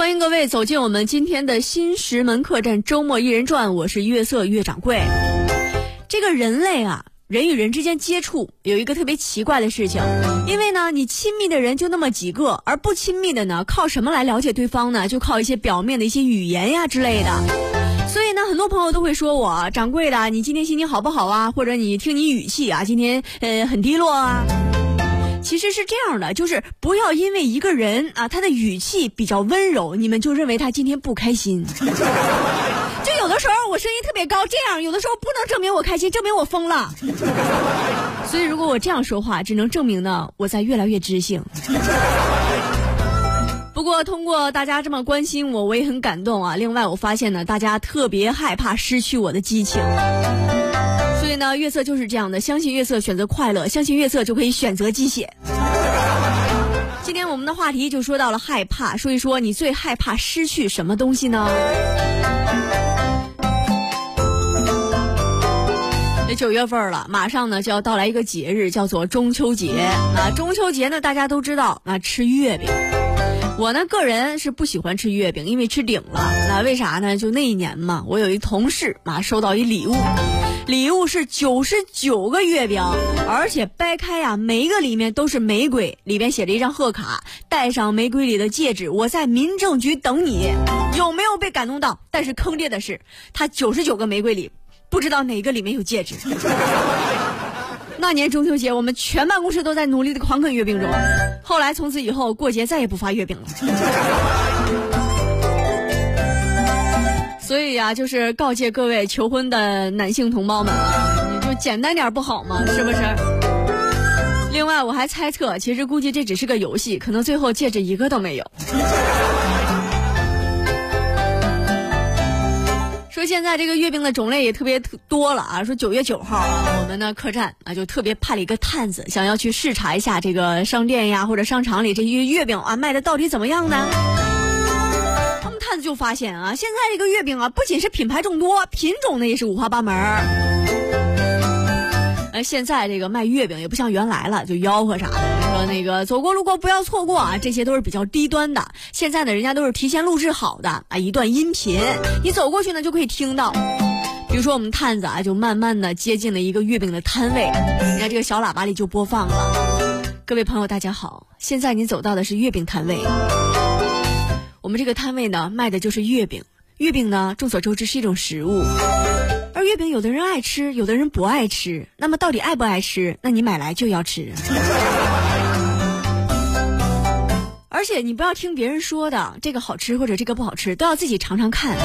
欢迎各位走进我们今天的新石门客栈周末一人传，我是月色月掌柜。这个人类啊，人与人之间接触有一个特别奇怪的事情，因为呢，你亲密的人就那么几个，而不亲密的呢，靠什么来了解对方呢？就靠一些表面的一些语言呀之类的。所以呢，很多朋友都会说我掌柜的，你今天心情好不好啊？或者你听你语气啊，今天呃很低落啊。其实是这样的，就是不要因为一个人啊，他的语气比较温柔，你们就认为他今天不开心。就有的时候我声音特别高，这样有的时候不能证明我开心，证明我疯了。所以如果我这样说话，只能证明呢我在越来越知性。不过通过大家这么关心我，我也很感动啊。另外我发现呢，大家特别害怕失去我的激情。所以呢，月色就是这样的，相信月色选择快乐，相信月色就可以选择鸡血。今天我们的话题就说到了害怕，说一说你最害怕失去什么东西呢？这九月份了，马上呢就要到来一个节日，叫做中秋节啊。中秋节呢，大家都知道啊，吃月饼。我呢，个人是不喜欢吃月饼，因为吃顶了。那为啥呢？就那一年嘛，我有一同事啊，收到一礼物。礼物是九十九个月饼，而且掰开呀，每一个里面都是玫瑰，里边写着一张贺卡，戴上玫瑰里的戒指，我在民政局等你。有没有被感动到？但是坑爹的是，他九十九个玫瑰里，不知道哪个里面有戒指。那年中秋节，我们全办公室都在努力的狂啃月饼中。后来从此以后过节再也不发月饼了。所以呀，就是告诫各位求婚的男性同胞们啊，你就简单点不好吗？是不是？另外，我还猜测，其实估计这只是个游戏，可能最后戒指一个都没有。说现在这个月饼的种类也特别多了啊！说九月九号啊，我们的客栈啊就特别派了一个探子，想要去视察一下这个商店呀或者商场里这些月饼啊卖的到底怎么样呢？探子就发现啊，现在这个月饼啊，不仅是品牌众多，品种呢也是五花八门儿。呃，现在这个卖月饼也不像原来了，就吆喝啥的，说那个走过路过不要错过啊，这些都是比较低端的。现在呢，人家都是提前录制好的啊，一段音频，你走过去呢就可以听到。比如说我们探子啊，就慢慢的接近了一个月饼的摊位，你看这个小喇叭里就播放了。各位朋友，大家好，现在你走到的是月饼摊位。我们这个摊位呢，卖的就是月饼。月饼呢，众所周知是一种食物，而月饼有的人爱吃，有的人不爱吃。那么到底爱不爱吃？那你买来就要吃。而且你不要听别人说的这个好吃或者这个不好吃，都要自己尝尝看。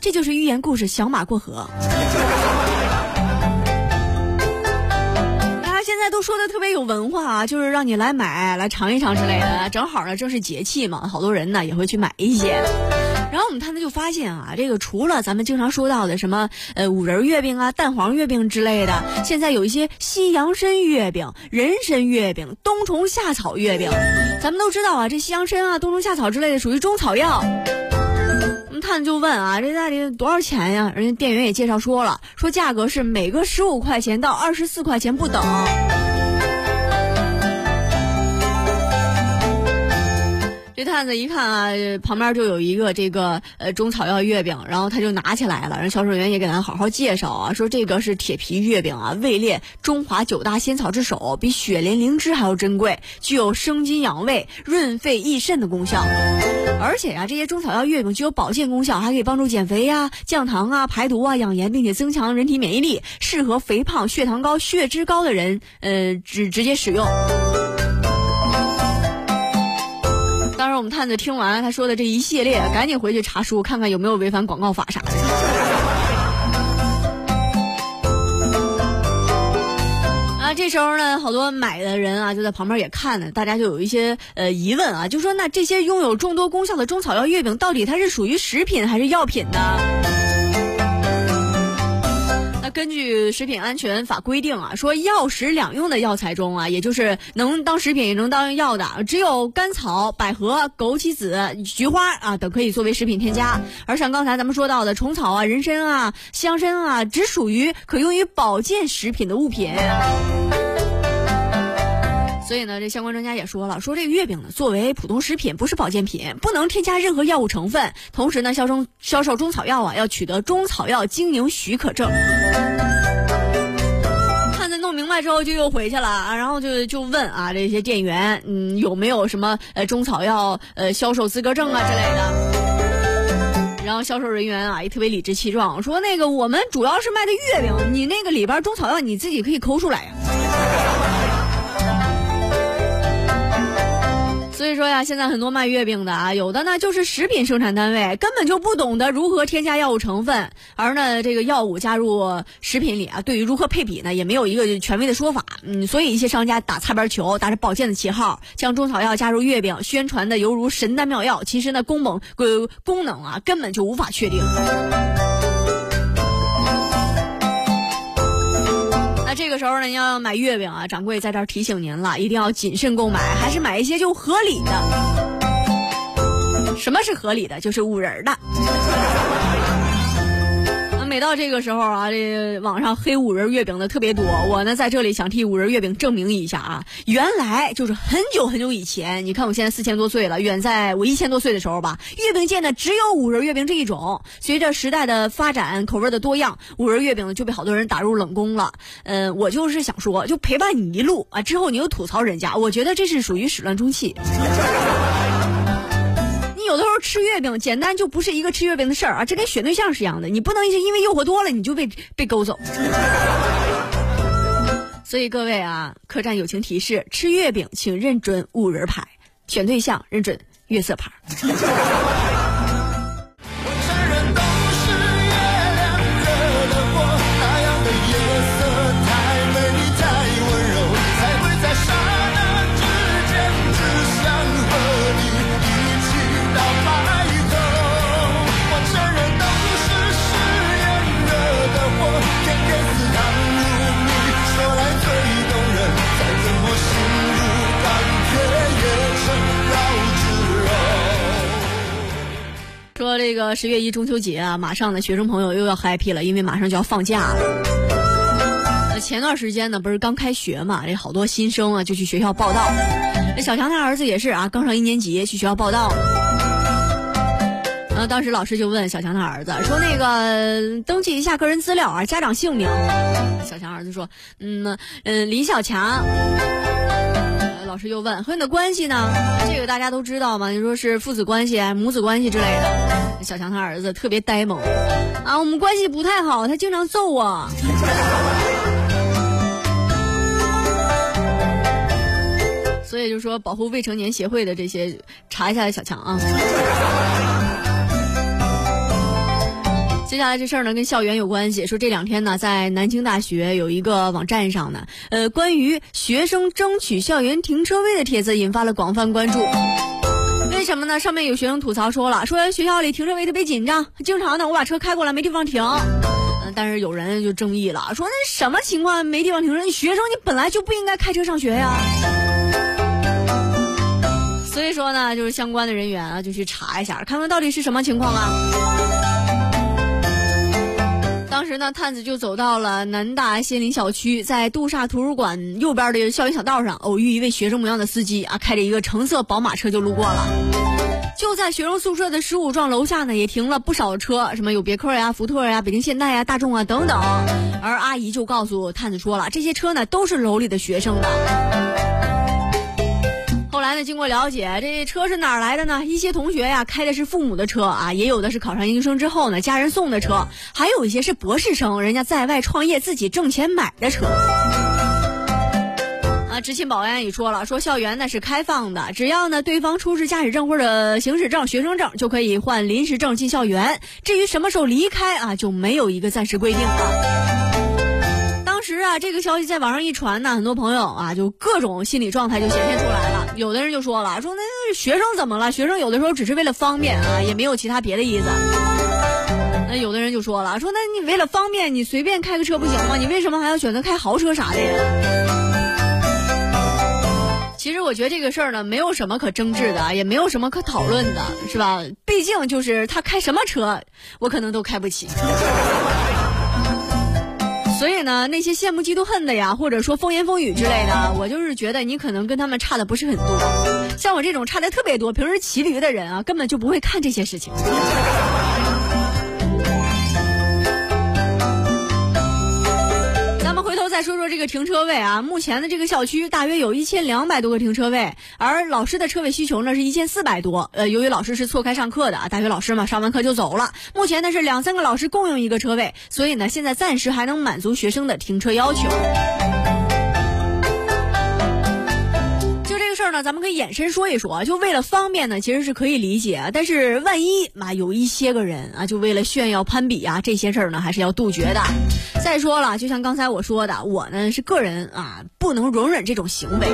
这就是寓言故事《小马过河》。说的特别有文化啊，就是让你来买来尝一尝之类的。正好呢，正是节气嘛，好多人呢也会去买一些。然后我们探子就发现啊，这个除了咱们经常说到的什么呃五仁月饼啊、蛋黄月饼之类的，现在有一些西洋参月饼、人参月饼、冬虫夏草月饼。咱们都知道啊，这西洋参啊、冬虫夏草之类的属于中草药。我们探子就问啊，这到底多少钱呀？人家店员也介绍说了，说价格是每个十五块钱到二十四块钱不等。这探子一看啊，旁边就有一个这个呃中草药月饼，然后他就拿起来了。人销售员也给咱好好介绍啊，说这个是铁皮月饼啊，位列中华九大仙草之首，比雪莲灵芝还要珍贵，具有生津养胃、润肺益肾的功效。而且呀，这些中草药月饼具有保健功效，还可以帮助减肥呀、降糖啊、排毒啊、养颜，并且增强人体免疫力，适合肥胖、血糖高、血脂高的人呃直直接使用。我们探子听完他说的这一系列，赶紧回去查书，看看有没有违反广告法啥的。啊，这时候呢，好多买的人啊就在旁边也看呢，大家就有一些呃疑问啊，就说那这些拥有众多功效的中草药月饼，到底它是属于食品还是药品呢？根据食品安全法规定啊，说药食两用的药材中啊，也就是能当食品也能当药的，只有甘草、百合、枸杞子、菊花啊等可以作为食品添加。而像刚才咱们说到的虫草啊、人参啊、香参啊，只属于可用于保健食品的物品。所以呢，这相关专家也说了，说这个月饼呢，作为普通食品，不是保健品，不能添加任何药物成分。同时呢，销售销售中草药啊，要取得中草药经营许可证。看在弄明白之后，就又回去了啊，然后就就问啊，这些店员，嗯，有没有什么呃中草药呃销售资格证啊之类的？然后销售人员啊，也特别理直气壮，说那个我们主要是卖的月饼，你那个里边中草药你自己可以抠出来呀。所以说呀，现在很多卖月饼的啊，有的呢就是食品生产单位根本就不懂得如何添加药物成分，而呢这个药物加入食品里啊，对于如何配比呢，也没有一个权威的说法。嗯，所以一些商家打擦边球，打着保健的旗号，将中草药加入月饼，宣传的犹如神丹妙药，其实呢功能呃功能啊根本就无法确定。这个时候呢，你要买月饼啊，掌柜在这儿提醒您了，一定要谨慎购买，还是买一些就合理的。什么是合理的？就是五仁的。每到这个时候啊，这网上黑五仁月饼的特别多。我呢在这里想替五仁月饼证明一下啊，原来就是很久很久以前，你看我现在四千多岁了，远在我一千多岁的时候吧，月饼界呢只有五仁月饼这一种。随着时代的发展，口味的多样，五仁月饼呢就被好多人打入冷宫了。嗯，我就是想说，就陪伴你一路啊，之后你又吐槽人家，我觉得这是属于始乱终弃。有的时候吃月饼简单就不是一个吃月饼的事儿啊，这跟选对象是一样的，你不能因为诱惑多了你就被被勾走。所以各位啊，客栈友情提示：吃月饼请认准五仁牌，选对象认准月色牌。十月一中秋节啊，马上呢，学生朋友又要 happy 了，因为马上就要放假了。那前段时间呢，不是刚开学嘛，这好多新生啊就去学校报道。那小强他儿子也是啊，刚上一年级去学校报道。然后当时老师就问小强他儿子说：“那个登记一下个人资料啊，家长姓名。”小强儿子说：“嗯嗯，李小强。”老师又问和你的关系呢？这个大家都知道吗？你说是父子关系、母子关系之类的。小强他儿子特别呆萌啊，我们关系不太好，他经常揍我。所以就说保护未成年协会的这些查一下小强啊。接下来这事儿呢，跟校园有关系。说这两天呢，在南京大学有一个网站上呢，呃，关于学生争取校园停车位的帖子引发了广泛关注。为什么呢？上面有学生吐槽说了，说学校里停车位特别紧张，经常呢我把车开过来没地方停。嗯，但是有人就争议了，说那什么情况没地方停车？学生你本来就不应该开车上学呀。所以说呢，就是相关的人员啊，就去查一下，看看到底是什么情况啊。当时呢，探子就走到了南大仙林小区，在杜莎图书馆右边的校园小道上，偶遇一位学生模样的司机啊，开着一个橙色宝马车就路过了。就在学生宿舍的十五幢楼下呢，也停了不少车，什么有别克呀、福特呀、北京现代呀、大众啊等等。而阿姨就告诉探子说了，这些车呢都是楼里的学生的。经过了解，这车是哪儿来的呢？一些同学呀开的是父母的车啊，也有的是考上研究生之后呢家人送的车，还有一些是博士生，人家在外创业自己挣钱买的车。啊，执勤保安也说了，说校园呢是开放的，只要呢对方出示驾驶证或者行驶证、学生证，就可以换临时证进校园。至于什么时候离开啊，就没有一个暂时规定了。当时啊，这个消息在网上一传呢，很多朋友啊就各种心理状态就显现出来了。有的人就说了，说那学生怎么了？学生有的时候只是为了方便啊，也没有其他别的意思。那有的人就说了，说那你为了方便，你随便开个车不行吗？你为什么还要选择开豪车啥的呀？其实我觉得这个事儿呢，没有什么可争执的，也没有什么可讨论的，是吧？毕竟就是他开什么车，我可能都开不起。所以呢，那些羡慕嫉妒恨的呀，或者说风言风语之类的，我就是觉得你可能跟他们差的不是很多。像我这种差的特别多、平时骑驴的人啊，根本就不会看这些事情。说说这个停车位啊，目前的这个校区大约有一千两百多个停车位，而老师的车位需求呢是一千四百多。呃，由于老师是错开上课的啊，大学老师嘛，上完课就走了。目前呢是两三个老师共用一个车位，所以呢现在暂时还能满足学生的停车要求。咱们可以延伸说一说，就为了方便呢，其实是可以理解。但是万一嘛，有一些个人啊，就为了炫耀攀比啊，这些事儿呢，还是要杜绝的。再说了，就像刚才我说的，我呢是个人啊，不能容忍这种行为，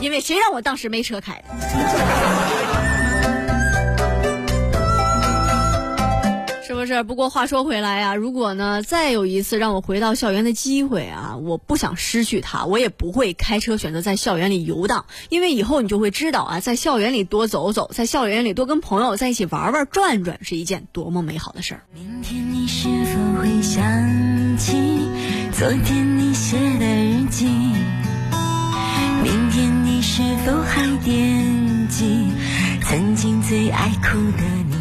因为谁让我当时没车开的。是不？过话说回来啊，如果呢再有一次让我回到校园的机会啊，我不想失去它，我也不会开车选择在校园里游荡，因为以后你就会知道啊，在校园里多走走，在校园里多跟朋友在一起玩玩转转，是一件多么美好的事儿。明天你是否会想起昨天你写的日记？明天你是否还惦记曾经最爱哭的你？